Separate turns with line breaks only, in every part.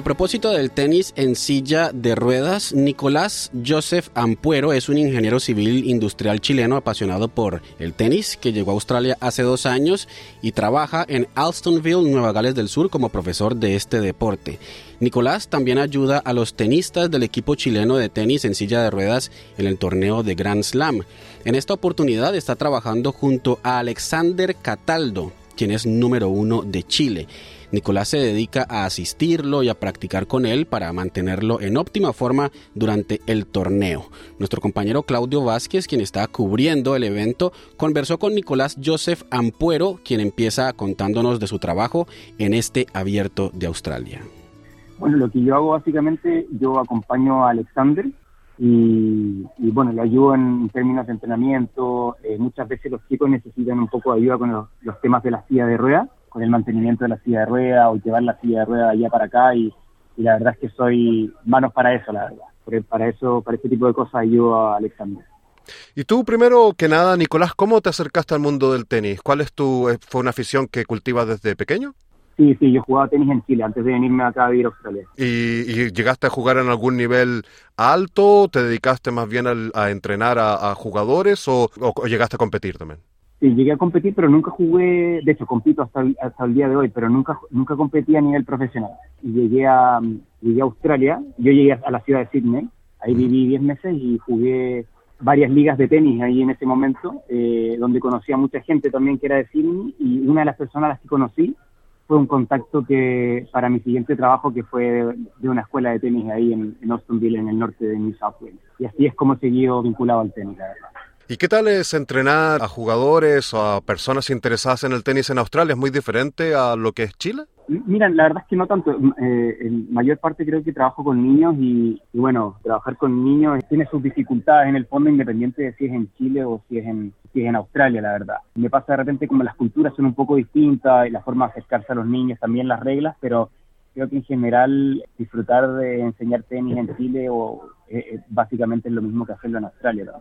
A propósito del tenis en silla de ruedas, Nicolás Joseph Ampuero es un ingeniero civil industrial chileno apasionado por el tenis que llegó a Australia hace dos años y trabaja en Alstonville, Nueva Gales del Sur, como profesor de este deporte. Nicolás también ayuda a los tenistas del equipo chileno de tenis en silla de ruedas en el torneo de Grand Slam. En esta oportunidad está trabajando junto a Alexander Cataldo, quien es número uno de Chile. Nicolás se dedica a asistirlo y a practicar con él para mantenerlo en óptima forma durante el torneo. Nuestro compañero Claudio Vázquez, quien está cubriendo el evento, conversó con Nicolás Joseph Ampuero, quien empieza contándonos de su trabajo en este abierto de Australia.
Bueno, lo que yo hago básicamente, yo acompaño a Alexander y, bueno, le ayudo en términos de entrenamiento. Eh, muchas veces los chicos necesitan un poco de ayuda con los, los temas de la silla de ruedas con el mantenimiento de la silla de rueda o llevar la silla de rueda allá para acá y, la verdad es que soy manos para eso, la verdad. Porque para eso, para este tipo de cosas ayudo a Alexander.
Y tú, primero que nada, Nicolás, ¿cómo te acercaste al mundo del tenis? ¿Cuál es tu, eh, fue una afición que cultivas desde pequeño?
Sí, sí, yo jugaba tenis en Chile antes de venirme acá a vivir a Australia.
¿Y, llegaste a jugar en algún nivel alto? ¿Te dedicaste más bien a, entrenar a, jugadores o, llegaste a competir también?
Sí, llegué a competir, pero nunca jugué, de hecho compito hasta el, día de hoy, pero nunca nunca competí a nivel profesional. Y llegué a, llegué a Australia, yo llegué a la ciudad de Sydney, ahí viví 10 meses y jugué varias ligas de tenis ahí en ese momento, eh, donde conocí a mucha gente también que era de Sydney y una de las personas a las que conocí fue un contacto que para mi siguiente trabajo que fue de, una escuela de tenis ahí en, Austinville, en el norte de New South Wales. Y así es como seguí vinculado al tenis, la verdad.
¿Y qué tal es entrenar a jugadores o a personas interesadas en el tenis en Australia? ¿Es muy diferente a lo que es Chile?
Mira, la verdad es que no tanto. Eh, en mayor parte creo que trabajo con niños y, bueno, trabajar con niños tiene sus dificultades en el fondo, independiente de si es en Chile o si es en, si es en Australia, la verdad. Me pasa de repente como las culturas son un poco distintas y la forma de acercarse a los niños, también las reglas, pero creo que en general disfrutar de enseñar tenis en Chile o eh, eh, básicamente es lo mismo que hacerlo en Australia.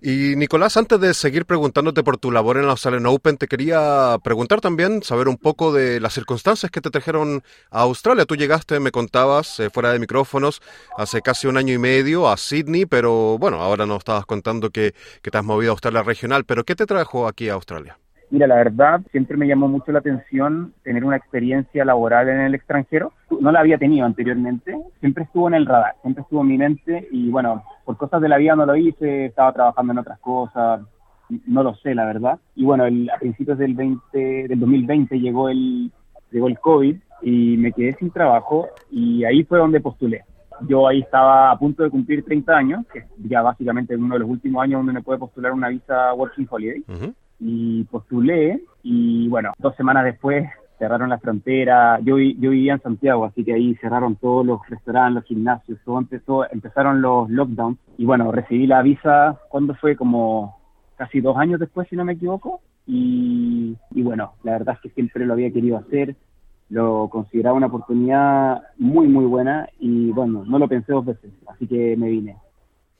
Y Nicolás, antes de seguir preguntándote por tu labor en la Australian Open, te quería preguntar también, saber un poco de las circunstancias que te trajeron a Australia. Tú llegaste, me contabas, eh, fuera de micrófonos, hace casi un año y medio a Sydney, pero bueno, ahora nos estabas contando que, que te has movido a Australia regional, pero ¿qué te trajo aquí a Australia?
Mira, la verdad, siempre me llamó mucho la atención tener una experiencia laboral en el extranjero. No la había tenido anteriormente, siempre estuvo en el radar, siempre estuvo en mi mente y bueno, por cosas de la vida no lo hice, estaba trabajando en otras cosas, no lo sé, la verdad. Y bueno, a principios del, 20, del 2020 llegó el, llegó el COVID y me quedé sin trabajo y ahí fue donde postulé. Yo ahí estaba a punto de cumplir 30 años, que ya básicamente uno de los últimos años donde me puede postular una visa Working Holiday y postulé y bueno, dos semanas después cerraron la frontera, yo, yo vivía en Santiago, así que ahí cerraron todos los restaurantes, los gimnasios, todo empezó, empezaron los lockdowns y bueno, recibí la visa, cuando fue? Como casi dos años después, si no me equivoco, y, y bueno, la verdad es que siempre lo había querido hacer, lo consideraba una oportunidad muy, muy buena y bueno, no lo pensé dos veces, así que me vine.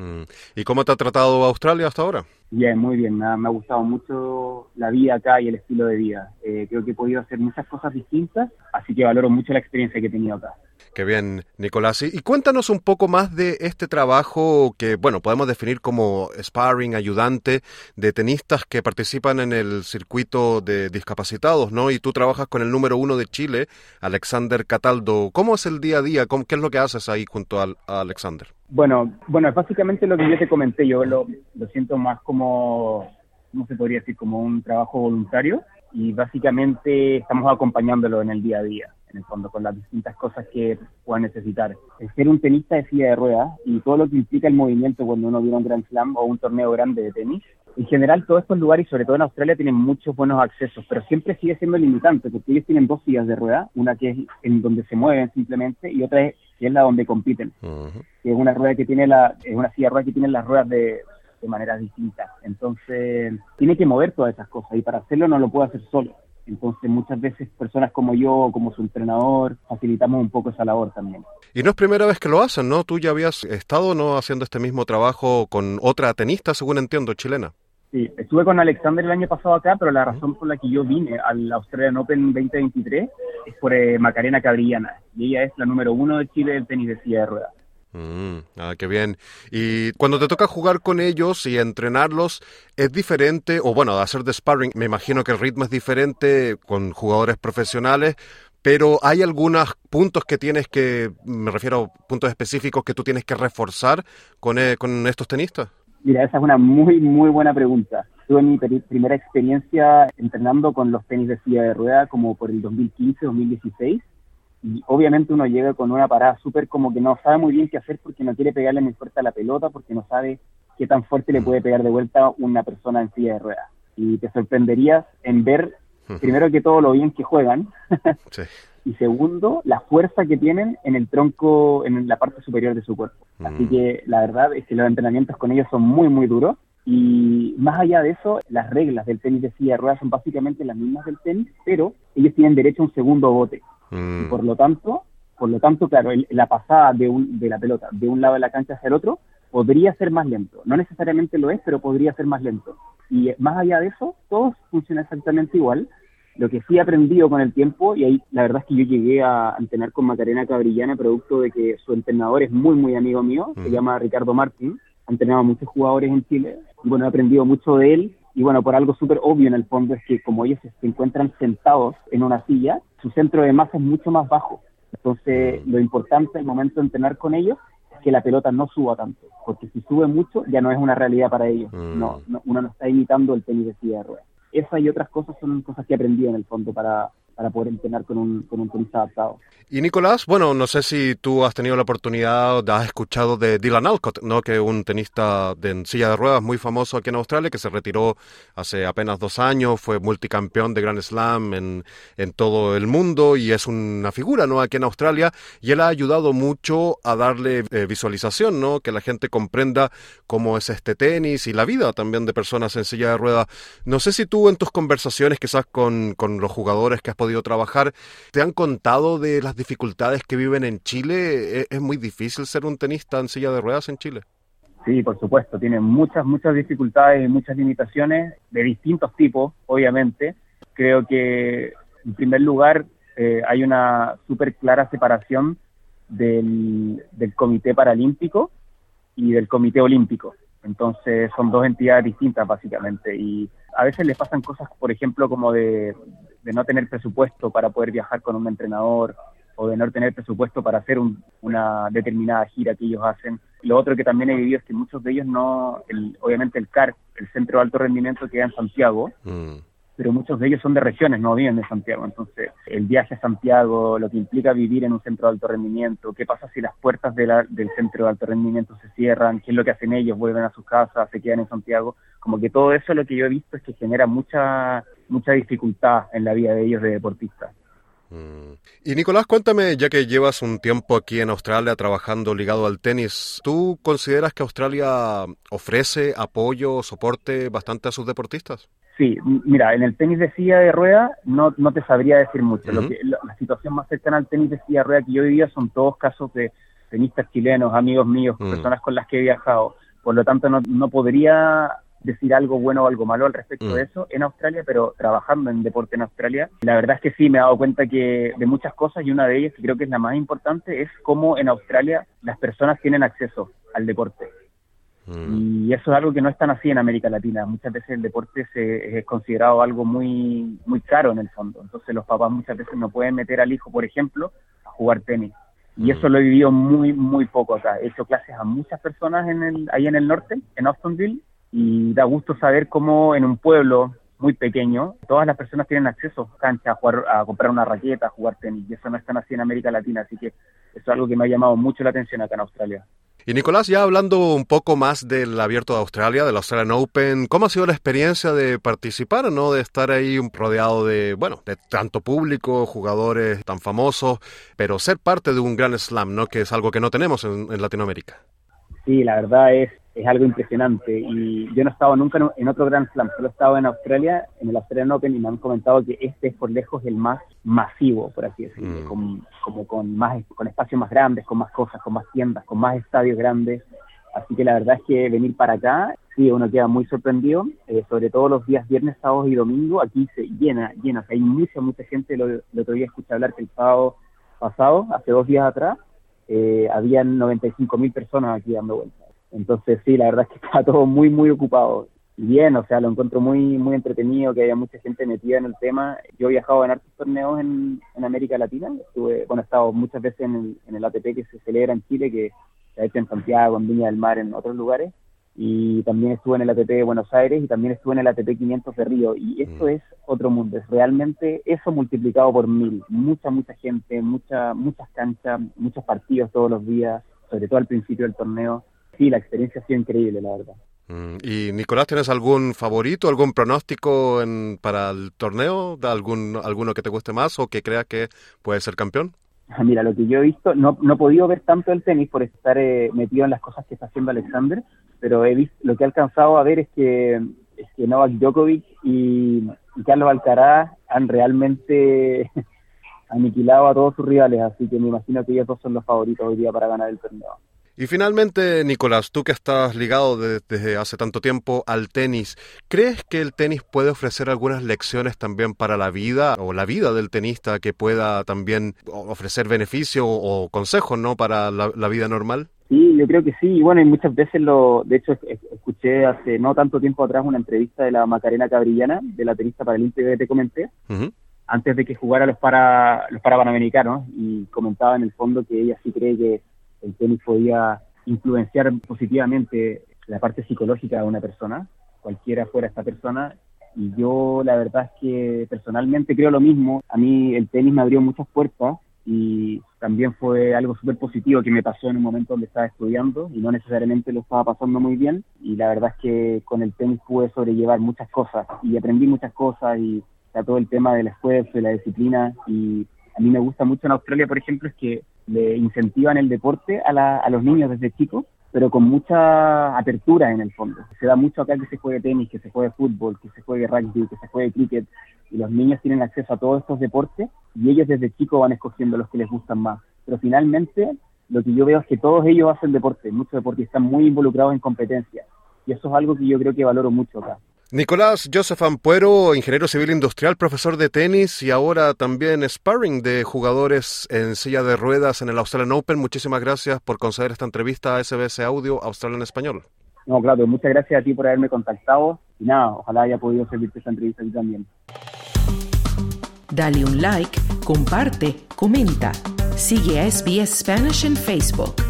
Mm. ¿Y cómo te ha tratado Australia hasta ahora?
Bien, muy bien. Me ha, gustado mucho la vida acá y el estilo de vida. Eh, creo que he podido hacer muchas cosas distintas, así que valoro mucho la experiencia que he tenido acá.
Qué bien, Nicolás. Y, cuéntanos un poco más de este trabajo que, bueno, podemos definir como sparring, ayudante de tenistas que participan en el circuito de discapacitados, ¿no? Y tú trabajas con el número uno de Chile, Alexander Cataldo. ¿Cómo es el día a día? ¿Qué es lo que haces ahí junto a, Alexander?
Bueno, bueno, básicamente lo que yo te comenté. Yo lo, lo siento más como, ¿cómo se podría decir? Como un trabajo voluntario y básicamente estamos acompañándolo en el día a día en el fondo, con las distintas cosas que pueda necesitar. El ser un tenista de silla de ruedas y todo lo que implica el movimiento cuando uno viene a un Grand Slam o un torneo grande de tenis, en general todos estos lugares, sobre todo en Australia, tienen muchos buenos accesos, pero siempre sigue siendo limitante, porque ellos tienen dos sillas de ruedas, una que es en donde se mueven simplemente y otra es, que es la donde compiten, que es una rueda que tiene la, es una silla de ruedas que tiene las ruedas de, de maneras distintas. Entonces, tiene que mover todas esas cosas y para hacerlo no lo puede hacer solo Entonces muchas veces personas como yo, como su entrenador, facilitamos un poco esa labor también.
Y no es primera vez que lo hacen, ¿no? Tú ya habías estado no haciendo este mismo trabajo con otra tenista, según entiendo, chilena.
Sí, estuve con Alexander el año pasado acá, pero la razón por la que yo vine al Australian Open 2023 es por eh, Macarena Cabrillana. Y ella es la número uno de Chile del tenis de silla de ruedas.
Mm, ah, qué bien. Y cuando te toca jugar con ellos y entrenarlos, ¿es diferente? O bueno, hacer de sparring, me imagino que el ritmo es diferente con jugadores profesionales, pero hay algunos puntos que tienes que, me refiero a puntos específicos que tú tienes que reforzar con, eh, con estos tenistas.
Mira, esa es una muy, muy buena pregunta. Tuve mi primera experiencia entrenando con los tenis de silla de rueda como por el 2015-2016 y obviamente uno llega con una parada súper como que no sabe muy bien qué hacer porque no quiere pegarle muy fuerte a la pelota porque no sabe qué tan fuerte le puede pegar de vuelta una persona en silla de ruedas. Y te sorprenderías en ver, primero que todo, lo bien que juegan. sí y segundo, la fuerza que tienen en el tronco, en la parte superior de su cuerpo. Así mm. que la verdad es que los entrenamientos con ellos son muy, muy duros. Y más allá de eso, las reglas del tenis de silla de ruedas son básicamente las mismas del tenis, pero ellos tienen derecho a un segundo bote. Y por lo tanto, por lo tanto, claro, la pasada de, un, de la pelota de un lado de la cancha hacia el otro podría ser más lento. No necesariamente lo es, pero podría ser más lento. Y más allá de eso, todos funcionan exactamente igual. Lo que sí he aprendido con el tiempo, y ahí la verdad es que yo llegué a entrenar con Macarena Cabrillana, producto de que su entrenador es muy, muy amigo mío, se llama Ricardo Martín, ha entrenado a muchos jugadores en Chile, bueno, he aprendido mucho de él, y bueno, por algo súper obvio en el fondo es que como ellos se encuentran sentados en una silla, su centro de masa es mucho más bajo. Entonces, lo importante al momento de entrenar con ellos es que la pelota no suba tanto, porque si sube mucho ya no es una realidad para ellos. No, no, uno no está imitando el tenis de silla de ruedas esa y otras cosas son cosas que he aprendido en el fondo para, para poder entrenar con un, con un tenista adaptado.
Y Nicolás, bueno, no sé si tú has tenido la oportunidad, has escuchado de Dylan Alcott, ¿no? que es un tenista de silla de ruedas muy famoso aquí en Australia, que se retiró hace apenas dos años, fue multicampeón de Grand Slam en, en todo el mundo y es una figura ¿no? aquí en Australia y él ha ayudado mucho a darle eh, visualización, ¿no? que la gente comprenda cómo es este tenis y la vida también de personas en silla de ruedas. No sé si tú en tus conversaciones quizás con, con los jugadores que has podido trabajar, te han contado de las dificultades que viven en Chile? ¿Es, muy difícil ser un tenista en silla de ruedas en Chile?
Sí, por supuesto, tiene muchas, muchas dificultades y muchas limitaciones de distintos tipos, obviamente. Creo que, en primer lugar, eh, hay una súper clara separación del, del Comité Paralímpico y del Comité Olímpico. Entonces, son dos entidades distintas, básicamente. Y a veces les pasan cosas, por ejemplo, como de, no tener presupuesto para poder viajar con un entrenador o de no tener presupuesto para hacer una determinada gira que ellos hacen. Lo otro que también he vivido es que muchos de ellos no, obviamente el CAR, el Centro de Alto Rendimiento queda en Santiago, mm. Pero muchos de ellos son de regiones, no viven de Santiago. Entonces, el viaje a Santiago, lo que implica vivir en un centro de alto rendimiento, qué pasa si las puertas del centro de alto rendimiento se cierran, qué es lo que hacen ellos, vuelven a sus casas, se quedan en Santiago. Como que todo eso lo que yo he visto es que genera mucha, mucha dificultad en la vida de ellos de deportistas.
Mm. Y Nicolás, cuéntame, ya que llevas un tiempo aquí en Australia trabajando ligado al tenis, ¿tú consideras que Australia ofrece apoyo, soporte bastante a sus deportistas?
Sí, mira, en el tenis de silla de rueda no, no te sabría decir mucho. Lo que, la, situación más cercana al tenis de silla de rueda que yo vivía son todos casos de tenistas chilenos, amigos míos, mm. personas con las que he viajado. Por lo tanto, no, no podría decir algo bueno o algo malo al respecto de mm. eso en Australia, pero trabajando en deporte en Australia, la verdad es que sí me he dado cuenta que de muchas cosas y una de ellas que creo que es la más importante es cómo en Australia las personas tienen acceso al deporte. Mm. Y eso es algo que no es tan así en América Latina. Muchas veces el deporte se, es considerado algo muy, muy caro en el fondo. Entonces los papás muchas veces no pueden meter al hijo, por ejemplo, a jugar tenis. Y mm. eso lo he vivido muy, muy poco acá. He hecho clases a muchas personas en el, ahí en el norte, en Austinville, y da gusto saber cómo en un pueblo muy pequeño todas las personas tienen acceso a cancha, a, jugar, a comprar una raqueta, a jugar tenis, y eso no es tan así en América Latina, así que eso es algo que me ha llamado mucho la atención acá en Australia.
Y Nicolás, ya hablando un poco más del Abierto de Australia, del Australian Open, ¿cómo ha sido la experiencia de participar, no, de estar ahí rodeado de, bueno, de tanto público, jugadores tan famosos, pero ser parte de un Grand Slam, ¿no? Que es algo que no tenemos en Latinoamérica.
Sí, la verdad es es algo impresionante. Y yo no he estado nunca en otro Grand Slam, solo he estado en Australia, en el Australian Open, y me han comentado que este es por lejos el más masivo, por así decirlo, mm. con, como con, más, con espacios más grandes, con más cosas, con más tiendas, con más estadios grandes. Así que la verdad es que venir para acá, sí, uno queda muy sorprendido, eh, sobre todo los días viernes, sábados y domingo, aquí se llena, llena, hay mucha, mucha gente, lo, lo otro día escuché hablar que el sábado pasado, hace dos días atrás, eh, habían 95 mil personas aquí dando vueltas. Entonces sí, la verdad es que está todo muy, muy ocupado. Bien, o sea, lo encuentro muy, muy entretenido, que haya mucha gente metida en el tema. Yo he viajado en hartos torneos en, en América Latina. Estuve, bueno, he estado muchas veces en el, en el ATP que se celebra en Chile, que se ha hecho en Santiago, en Viña del Mar, en otros lugares y también estuve en el ATP de Buenos Aires y también estuve en el ATP 500 de Río y esto mm. es otro mundo, es realmente eso multiplicado por mil, mucha, mucha gente, mucha, muchas canchas, muchos partidos todos los días, sobre todo al principio del torneo. Sí, la experiencia ha sido increíble, la verdad.
Mm, y Nicolás, ¿tienes algún favorito, algún pronóstico en, para el torneo? ¿Algún, ¿Alguno que te guste más o que creas que puede ser campeón?
Mira, lo que yo he visto, no, no he podido ver tanto el tenis por estar eh, metido en las cosas que está haciendo Alexander, pero he visto, lo que he alcanzado a ver es que, es que Novak Djokovic y, Carlos Alcaraz han realmente aniquilado a todos sus rivales, así que me imagino que ellos dos son los favoritos hoy día para ganar el torneo.
Y finalmente, Nicolás, tú que estás ligado desde hace tanto tiempo al tenis, ¿crees que el tenis puede ofrecer algunas lecciones también para la vida o la vida del tenista que pueda también ofrecer beneficio o consejos ¿no? para la, vida normal?
Sí, yo creo que sí. Y bueno, y muchas veces lo, de hecho, escuché hace no tanto tiempo atrás una entrevista de la Macarena Cabrillana, de la tenista paralímpica que te comenté, antes de que jugara los para los para panamericanos, y comentaba en el fondo que ella sí cree que el tenis podía influenciar positivamente la parte psicológica de una persona, cualquiera fuera esta persona. Y yo la verdad es que personalmente creo lo mismo. A mí el tenis me abrió muchas puertas y también fue algo súper positivo que me pasó en un momento donde estaba estudiando y no necesariamente lo estaba pasando muy bien. Y la verdad es que con el tenis pude sobrellevar muchas cosas y aprendí muchas cosas y todo el tema del esfuerzo y la disciplina y a mí me gusta mucho en Australia, por ejemplo, es que le incentivan el deporte a, a los niños desde chicos, pero con mucha apertura en el fondo. Se da mucho acá que se juegue tenis, que se juegue fútbol, que se juegue rugby, que se juegue cricket, y los niños tienen acceso a todos estos deportes y ellos desde chicos van escogiendo los que les gustan más. Pero finalmente lo que yo veo es que todos ellos hacen deporte, muchos deportistas están muy involucrados en competencias. Y eso es algo que yo creo que valoro mucho acá.
Nicolás Joseph Ampuero, ingeniero civil industrial, profesor de tenis y ahora también sparring de jugadores en silla de ruedas en el Australian Open. Muchísimas gracias por conceder esta entrevista a SBS Audio Australia en Español.
No, claro, muchas gracias a ti por haberme contactado y nada, ojalá haya podido servirte esta entrevista a ti también.
Dale un like, comparte, comenta. Sigue a SBS Spanish en Facebook.